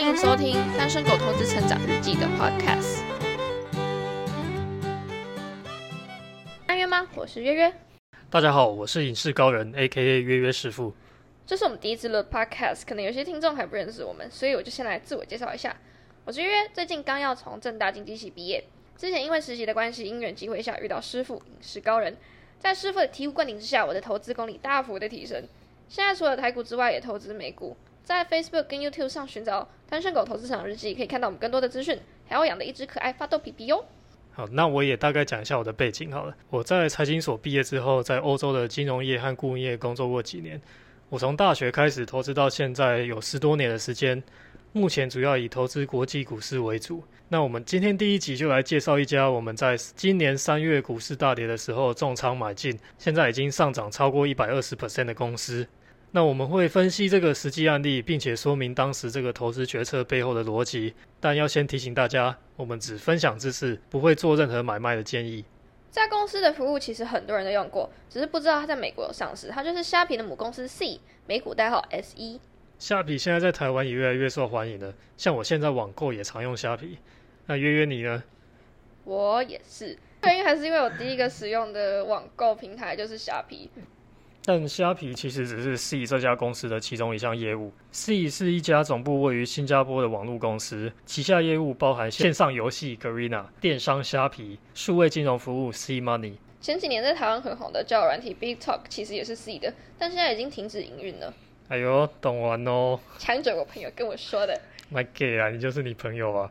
欢迎收听《单身狗投资成长日记》的 Podcast。安约吗？我是约约。大家好，我是影视高人 A.K.A 约约师傅。这是我们第一次录 Podcast，可能有些听众还不认识我们，所以我就先来自我介绍一下。我是约约，最近刚要从正大经济系毕业，之前因为实习的关系，因缘机会下遇到师傅影视高人，在师傅的醍醐灌顶之下，我的投资功力大幅的提升。现在除了台股之外，也投资美股。在 Facebook 跟 YouTube 上寻找单身狗投资场日记，可以看到我们更多的资讯，还要养的一只可爱发豆皮皮哟。好，那我也大概讲一下我的背景好了。我在财经所毕业之后，在欧洲的金融业和顾问业工作过几年。我从大学开始投资到现在有十多年的时间，目前主要以投资国际股市为主。那我们今天第一集就来介绍一家我们在今年三月股市大跌的时候重仓买进，现在已经上涨超过一百二十 percent 的公司。那我们会分析这个实际案例，并且说明当时这个投资决策背后的逻辑。但要先提醒大家，我们只分享知识，不会做任何买卖的建议。这家公司的服务其实很多人都用过，只是不知道它在美国有上市。它就是虾皮的母公司 C，美股代号 SE。虾皮现在在台湾也越来越受欢迎了，像我现在网购也常用虾皮。那约约你呢？我也是，原因还是因为我第一个使用的网购平台就是虾皮。但虾皮其实只是 C 这家公司的其中一项业务。C 是一家总部位于新加坡的网络公司，旗下业务包含线上游戏 Garena、电商虾皮、数位金融服务 C Money。前几年在台湾很红的交友软体 Big Talk 其实也是 C 的，但现在已经停止营运了。哎呦，懂完哦！强者我朋友跟我说的。My gay 啊，你就是你朋友啊！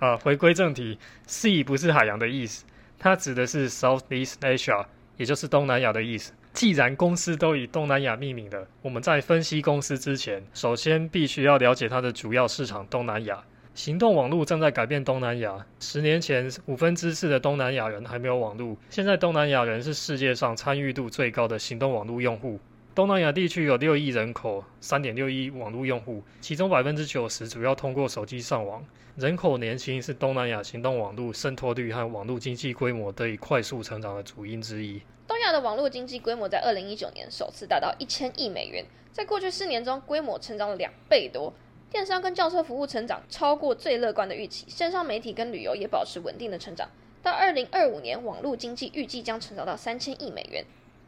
啊，回归正题，C 不是海洋的意思，它指的是 Southeast Asia，也就是东南亚的意思。既然公司都以东南亚命名的，我们在分析公司之前，首先必须要了解它的主要市场东南亚。行动网络正在改变东南亚。十年前，五分之四的东南亚人还没有网络，现在东南亚人是世界上参与度最高的行动网络用户。东南亚地区有六亿人口，三点六亿网络用户，其中百分之九十主要通过手机上网。人口年轻是东南亚行动网络渗透率和网络经济规模得以快速成长的主因之一。东亚的网络经济规模在二零一九年首次达到一千亿美元，在过去四年中规模成长了两倍多。电商跟轿车服务成长超过最乐观的预期，线上媒体跟旅游也保持稳定的成长。到二零二五年，网络经济预计将成长到三千亿美元。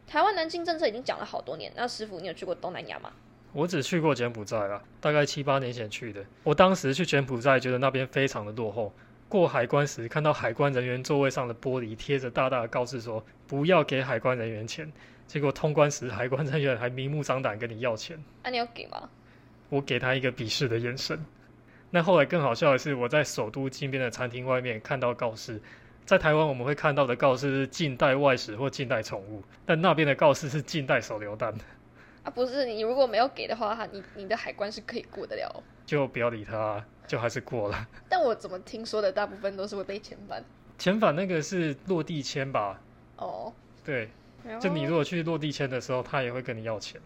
台湾南京政策已经讲了好多年，那师傅你有去过东南亚吗？我只去过柬埔寨啊，大概七八年前去的。我当时去柬埔寨，觉得那边非常的落后。过海关时，看到海关人员座位上的玻璃贴着大大的告示说不要给海关人员钱。结果通关时，海关人员还明目张胆跟你要钱。那你有给吗？我给他一个鄙视的眼神。那后来更好笑的是，我在首都金边的餐厅外面看到告示。在台湾我们会看到的告示是禁带外食或禁带宠物，但那边的告示是禁带手榴弹。啊，不是，你如果没有给的话，你你的海关是可以过得了。就不要理他，就还是过了。但我怎么听说的，大部分都是会被遣返。遣返那个是落地签吧？哦，对，就你如果去落地签的时候，他也会跟你要钱。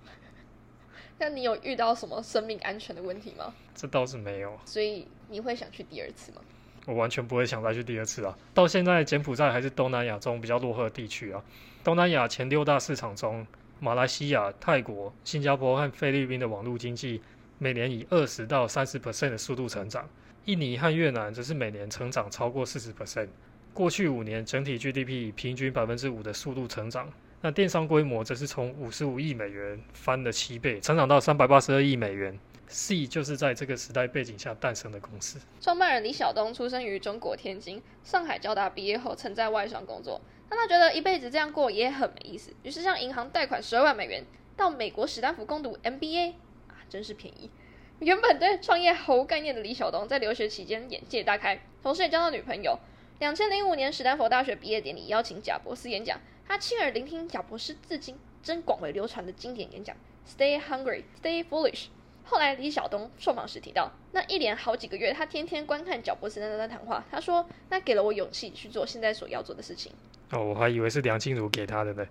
那你有遇到什么生命安全的问题吗？这倒是没有。所以你会想去第二次吗？我完全不会想再去第二次啊！到现在，柬埔寨还是东南亚中比较落后的地区啊。东南亚前六大市场中，马来西亚、泰国、新加坡和菲律宾的网络经济每年以二十到三十 percent 的速度成长，印尼和越南则是每年成长超过四十 percent。过去五年，整体 GDP 以平均百分之五的速度成长。那电商规模则是从五十五亿美元翻了七倍，成长到三百八十二亿美元。C 就是在这个时代背景下诞生的公司。创办人李晓东出生于中国天津，上海交大毕业后曾在外商工作，但他觉得一辈子这样过也很没意思，于是向银行贷款十二万美元到美国史丹福攻读 MBA，真是便宜。原本对创业毫无概念的李晓东，在留学期间眼界大开，同时也交到女朋友。两千零五年史丹佛大学毕业典礼邀请贾博士演讲，他亲耳聆听贾博士至今真广为流传的经典演讲：Stay hungry, stay foolish。后来李晓东受访时提到，那一连好几个月，他天天观看贾博士的那段谈话。他说，那给了我勇气去做现在所要做的事情。哦，我还以为是梁静茹给他的呢。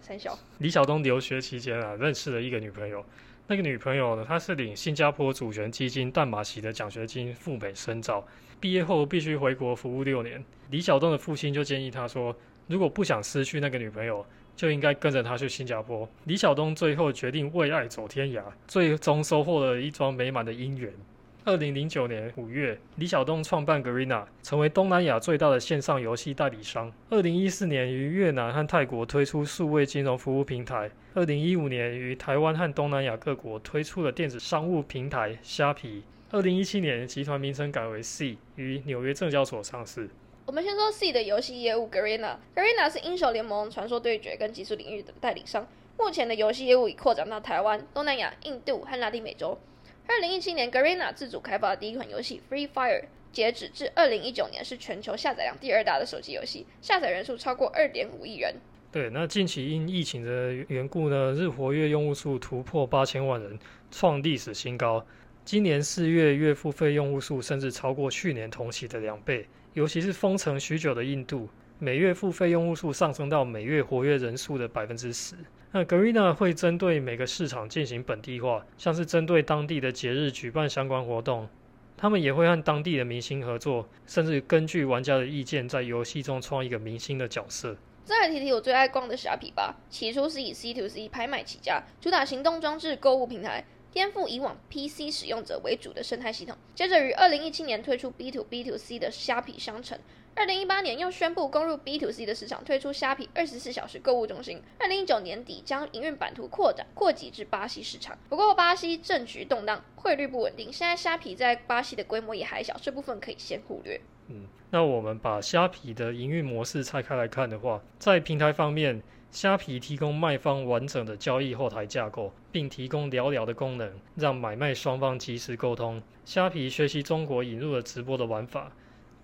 三小李晓东留学期间啊，认识了一个女朋友。那个女朋友呢，她是领新加坡主权基金淡马锡的奖学金赴美深造，毕业后必须回国服务六年。李晓东的父亲就建议他说，如果不想失去那个女朋友。就应该跟着她去新加坡。李晓东最后决定为爱走天涯，最终收获了一桩美满的姻缘。二零零九年五月，李晓东创办 Garena，成为东南亚最大的线上游戏代理商。二零一四年于越南和泰国推出数位金融服务平台。二零一五年于台湾和东南亚各国推出了电子商务平台虾皮。二零一七年，集团名称改为 C，于纽约证交所上市。我们先说 C 的游戏业务 Garena。Garena 是英雄联盟、传说对决跟技术领域的代理商。目前的游戏业务已扩展到台湾、东南亚、印度和拉丁美洲。二零一七年，Garena 自主开发的第一款游戏《Free Fire》，截止至二零一九年是全球下载量第二大的手机游戏，下载人数超过二点五亿人。对，那近期因疫情的缘故呢，日活跃用户数突破八千万人，创历史新高。今年四月月付费用户数甚至超过去年同期的两倍，尤其是封城许久的印度，每月付费用户数上升到每月活跃人数的百分之十。那 Garena 会针对每个市场进行本地化，像是针对当地的节日举办相关活动。他们也会和当地的明星合作，甚至根据玩家的意见，在游戏中创一个明星的角色。再来提提我最爱逛的虾皮吧。起初是以 C to C 拍卖起家，主打行动装置购物平台，颠覆以往 PC 使用者为主的生态系统。接着于二零一七年推出 B to B to C 的虾皮商城。二零一八年又宣布攻入 B to C 的市场，推出虾皮二十四小时购物中心。二零一九年底将营运版图扩展扩及至巴西市场。不过巴西政局动荡，汇率不稳定，现在虾皮在巴西的规模也还小，这部分可以先忽略。嗯，那我们把虾皮的营运模式拆开来看的话，在平台方面，虾皮提供卖方完整的交易后台架构，并提供聊聊的功能，让买卖双方及时沟通。虾皮学习中国引入了直播的玩法。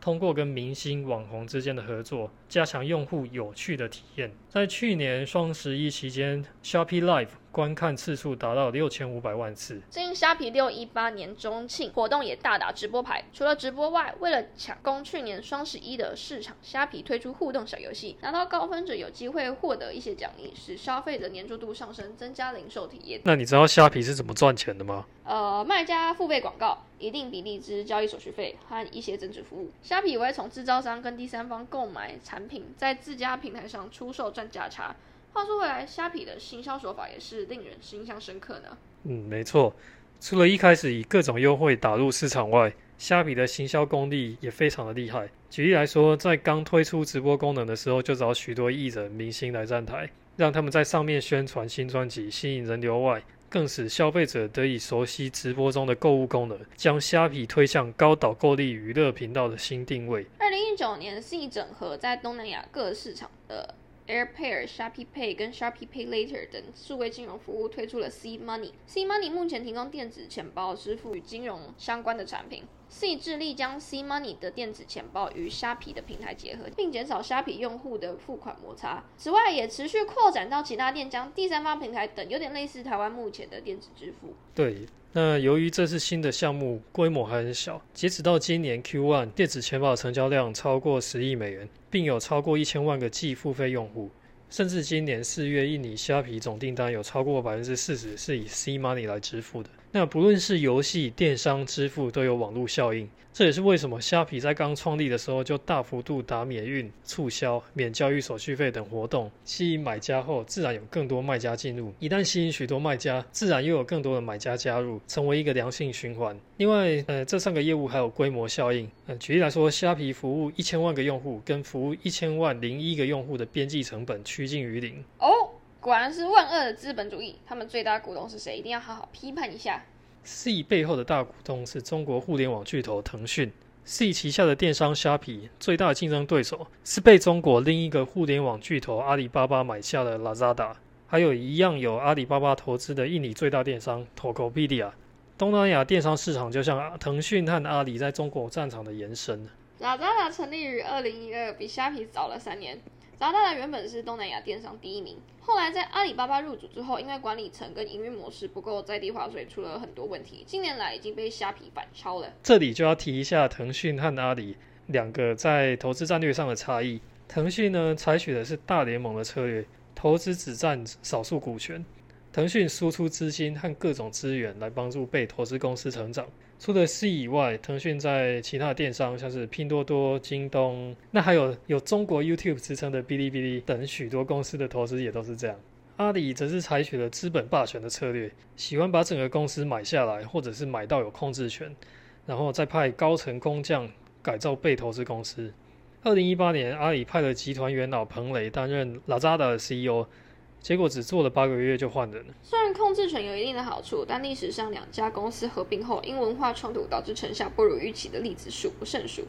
通过跟明星网红之间的合作，加强用户有趣的体验。在去年双十一期间，Shopee Live。观看次数达到六千五百万次。最近虾皮六一八年中庆活动也大打直播牌，除了直播外，为了抢攻去年双十一的市场，虾皮推出互动小游戏，拿到高分者有机会获得一些奖励，使消费者粘着度上升，增加零售体验。那你知道虾皮是怎么赚钱的吗？呃，卖家付费广告，一定比例之交易手续费和一些增值服务。虾皮会从制造商跟第三方购买产品，在自家平台上出售赚价差。话说回来，虾皮的行销手法也是令人印象深刻呢。嗯，没错。除了一开始以各种优惠打入市场外，虾皮的行销功力也非常的厉害。举例来说，在刚推出直播功能的时候，就找许多艺人明星来站台，让他们在上面宣传新专辑，吸引人流外，更使消费者得以熟悉直播中的购物功能，将虾皮推向高导购力娱乐频道的新定位。二零一九年，C 整合在东南亚各市场的。AirPay、Sharpie Pay 跟 Sharpie Pay Later 等数位金融服务推出了 C Money。C Money 目前提供电子钱包支付与金融相关的产品。C 致力将 C Money 的电子钱包与虾皮的平台结合，并减少虾皮用户的付款摩擦。此外，也持续扩展到其他电商、第三方平台等，有点类似台湾目前的电子支付。对。那由于这是新的项目，规模还很小，截止到今年 Q1，电子钱包成交量超过十亿美元，并有超过一千万个季付费用户。甚至今年四月，印尼虾皮总订单有超过百分之四十是以 C Money 来支付的。那不论是游戏、电商、支付，都有网络效应。这也是为什么虾皮在刚创立的时候就大幅度打免运、促销、免交易手续费等活动，吸引买家后，自然有更多卖家进入。一旦吸引许多卖家，自然又有更多的买家加入，成为一个良性循环。另外，呃，这三个业务还有规模效应。呃，举例来说，虾皮服务一千万个用户，跟服务一千万零一个用户的边际成本趋近于零。哦，果然是万恶的资本主义。他们最大股东是谁？一定要好好批判一下。C 背后的大股东是中国互联网巨头腾讯。C 旗下的电商虾皮最大的竞争对手是被中国另一个互联网巨头阿里巴巴买下的 Lazada，还有一样有阿里巴巴投资的印尼最大电商 Tokopedia。东南亚电商市场就像腾讯和阿里在中国战场的延伸。Lazada 成立于二零一二，比虾皮早了三年。达达原本是东南亚电商第一名，后来在阿里巴巴入主之后，因为管理层跟营运模式不够在地化，所以出了很多问题。近年来已经被虾皮反超了。这里就要提一下腾讯和阿里两个在投资战略上的差异。腾讯呢，采取的是大联盟的策略，投资只占少数股权。腾讯输出资金和各种资源来帮助被投资公司成长。除了 C 以外，腾讯在其他的电商，像是拼多多、京东，那还有有中国 YouTube 支撑的哔哩哔哩等许多公司的投资也都是这样。阿里则是采取了资本霸权的策略，喜欢把整个公司买下来，或者是买到有控制权。然后再派高层工匠改造被投资公司。二零一八年，阿里派了集团元老彭磊担任 Lazada 的 CEO，结果只做了八个月就换人了。虽然控制权有一定的好处，但历史上两家公司合并后，因文化冲突导致成效不如预期的例子数不胜数。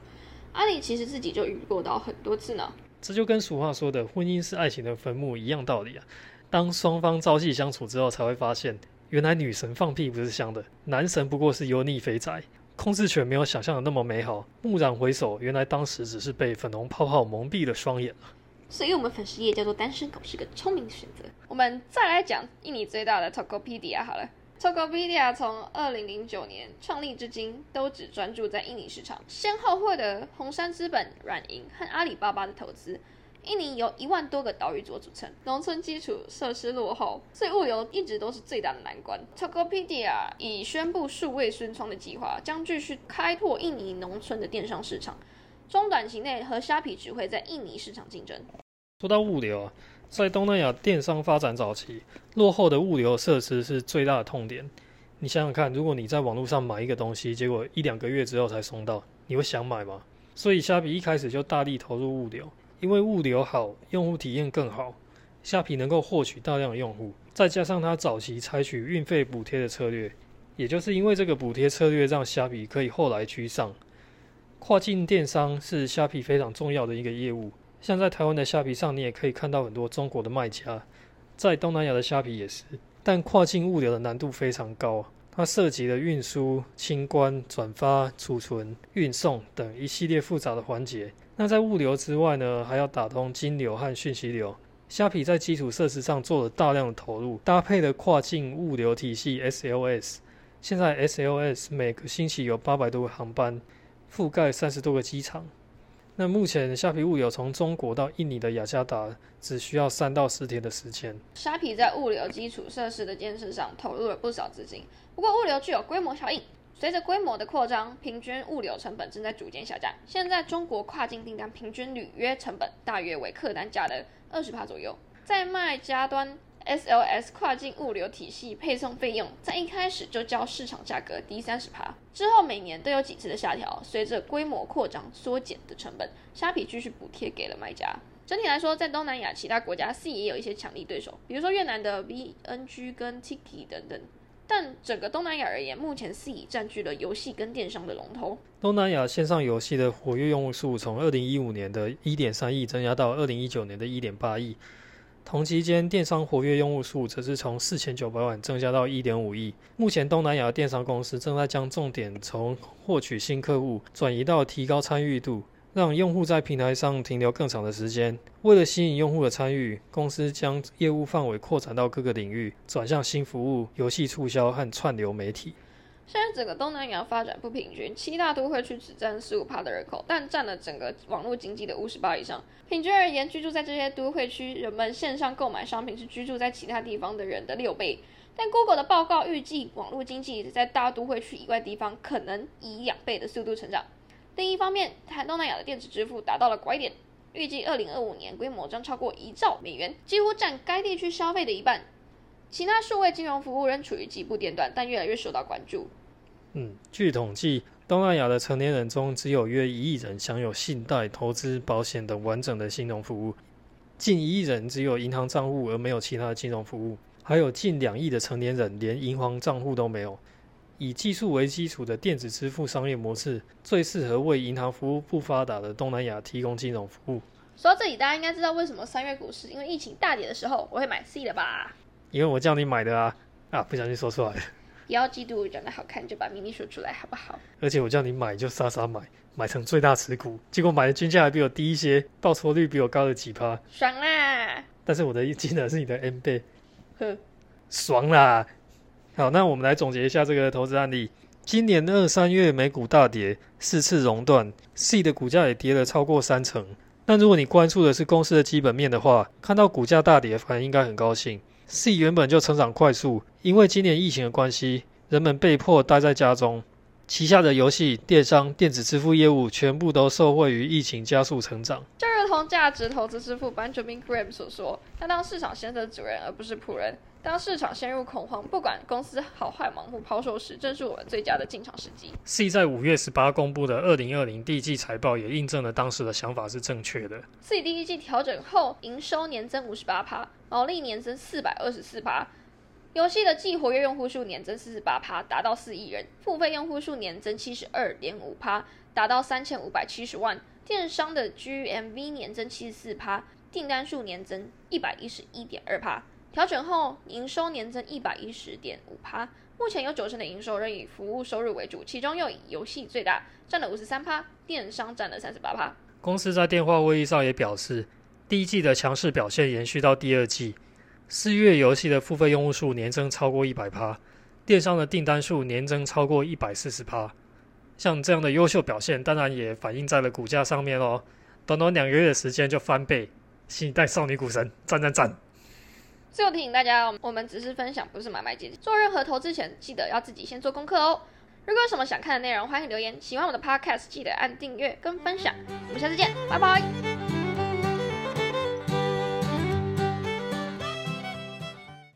阿里其实自己就遇过到很多次呢。这就跟俗话说的“婚姻是爱情的坟墓”一样道理啊。当双方朝夕相处之后，才会发现，原来女神放屁不是香的，男神不过是油腻肥宅。控制权没有想象的那么美好。蓦然回首，原来当时只是被粉红泡泡蒙蔽了双眼了。所以我们粉丝页叫做“单身狗”是个聪明的选择。我们再来讲印尼最大的 Tokopedia 好了。Tokopedia 从二零零九年创立至今，都只专注在印尼市场，先后获得红杉资本、软银和阿里巴巴的投资。印尼由一万多个岛屿组组成，农村基础设施落后，所以物流一直都是最大的难关。Tokopedia 已宣布数位宣窗的计划，将继续开拓印尼农村的电商市场。中短期内和虾皮只会在印尼市场竞争。说到物流啊，在东南亚电商发展早期，落后的物流设施是最大的痛点。你想想看，如果你在网络上买一个东西，结果一两个月之后才送到，你会想买吗？所以虾皮一开始就大力投入物流。因为物流好，用户体验更好，虾皮能够获取大量用户，再加上它早期采取运费补贴的策略，也就是因为这个补贴策略，让虾皮可以后来居上。跨境电商是虾皮非常重要的一个业务，像在台湾的虾皮上，你也可以看到很多中国的卖家，在东南亚的虾皮也是，但跨境物流的难度非常高。它涉及了运输、清关、转发、储存、运送等一系列复杂的环节。那在物流之外呢，还要打通金流和讯息流。虾皮在基础设施上做了大量的投入，搭配了跨境物流体系 SLS。现在 SLS 每个星期有八百多个航班，覆盖三十多个机场。那目前虾皮物流从中国到印尼的雅加达只需要三到四天的时间。虾皮在物流基础设施的建设上投入了不少资金，不过物流具有规模效应，随着规模的扩张，平均物流成本正在逐渐下降。现在中国跨境订单平均履约成本大约为客单价的二十帕左右，在卖家端。SLS 跨境物流体系配送费用在一开始就较市场价格低三十趴，之后每年都有几次的下调。随着规模扩张缩减的成本，虾皮继续补贴给了卖家。整体来说，在东南亚其他国家，C 也有一些强力对手，比如说越南的 VNG 跟 Tiki 等等。但整个东南亚而言，目前 C 占据了游戏跟电商的龙头。东南亚线上游戏的活跃用户数从二零一五年的一点三亿增加到二零一九年的一点八亿。同期间，电商活跃用户数则是从四千九百万增加到一点五亿。目前，东南亚电商公司正在将重点从获取新客户转移到提高参与度，让用户在平台上停留更长的时间。为了吸引用户的参与，公司将业务范围扩展到各个领域，转向新服务、游戏促销和串流媒体。现在整个东南亚发展不平均，七大都会区只占十五帕的人口，但占了整个网络经济的五十八以上。平均而言，居住在这些都会区，人们线上购买商品是居住在其他地方的人的六倍。但 Google 的报告预计，网络经济在大都会区以外地方可能以两倍的速度成长。另一方面，台东南亚的电子支付达到了拐点，预计二零二五年规模将超过一兆美元，几乎占该地区消费的一半。其他数位金融服务仍处于起步阶段，但越来越受到关注。嗯，据统计，东南亚的成年人中，只有约一亿人享有信贷、投资、保险等完整的金融服务，近一亿人只有银行账户而没有其他的金融服务，还有近两亿的成年人连银行账户都没有。以技术为基础的电子支付商业模式，最适合为银行服务不发达的东南亚提供金融服务。说到这里，大家应该知道为什么三月股市因为疫情大跌的时候，我会买 C 的吧？因为我叫你买的啊！啊，不小心说出来了。不要嫉妒我长得好看就把秘密说出来，好不好？而且我叫你买就傻傻买，买成最大持股，结果买的均价还比我低一些，报酬率比我高了几趴，爽啦！但是我的金额是你的 N 倍，呵，爽啦！好，那我们来总结一下这个投资案例。今年二三月美股大跌，四次熔断，C 的股价也跌了超过三成。但如果你关注的是公司的基本面的话，看到股价大跌，反而应该很高兴。C 原本就成长快速，因为今年疫情的关系，人们被迫待在家中，旗下的游戏、电商、电子支付业务全部都受惠于疫情加速成长。就如同价值投资之父 Benjamin Graham 所说：“他当市场先生的主人，而不是仆人。”当市场陷入恐慌，不管公司好坏，盲目抛售时，正是我们最佳的进场时机。C 在五月十八公布的二零二零第一季财报也印证了当时的想法是正确的。C 第一季调整后，营收年增五十八趴，毛利年增四百二十四趴。游戏的季活跃用户数年增四十八趴，达到四亿人；付费用户数年增七十二点五趴，达到三千五百七十万。电商的 GMV 年增七十四趴，订单数年增一百一十一点二趴。调整后，营收年增一百一十点五趴。目前有九成的营收仍以服务收入为主，其中又以游戏最大，占了五十三趴，电商占了三十八趴。公司在电话会议上也表示，第一季的强势表现延续到第二季。四月游戏的付费用户数年增超过一百趴，电商的订单数年增超过一百四十趴。像这样的优秀表现，当然也反映在了股价上面哦。短短两个月的时间就翻倍，新一代少女股神，赞赞赞！最后提醒大家，我们只是分享，不是买卖建议。做任何投资前，记得要自己先做功课哦。如果有什么想看的内容，欢迎留言。喜欢我的 Podcast，记得按订阅跟分享。我们下次见，拜拜。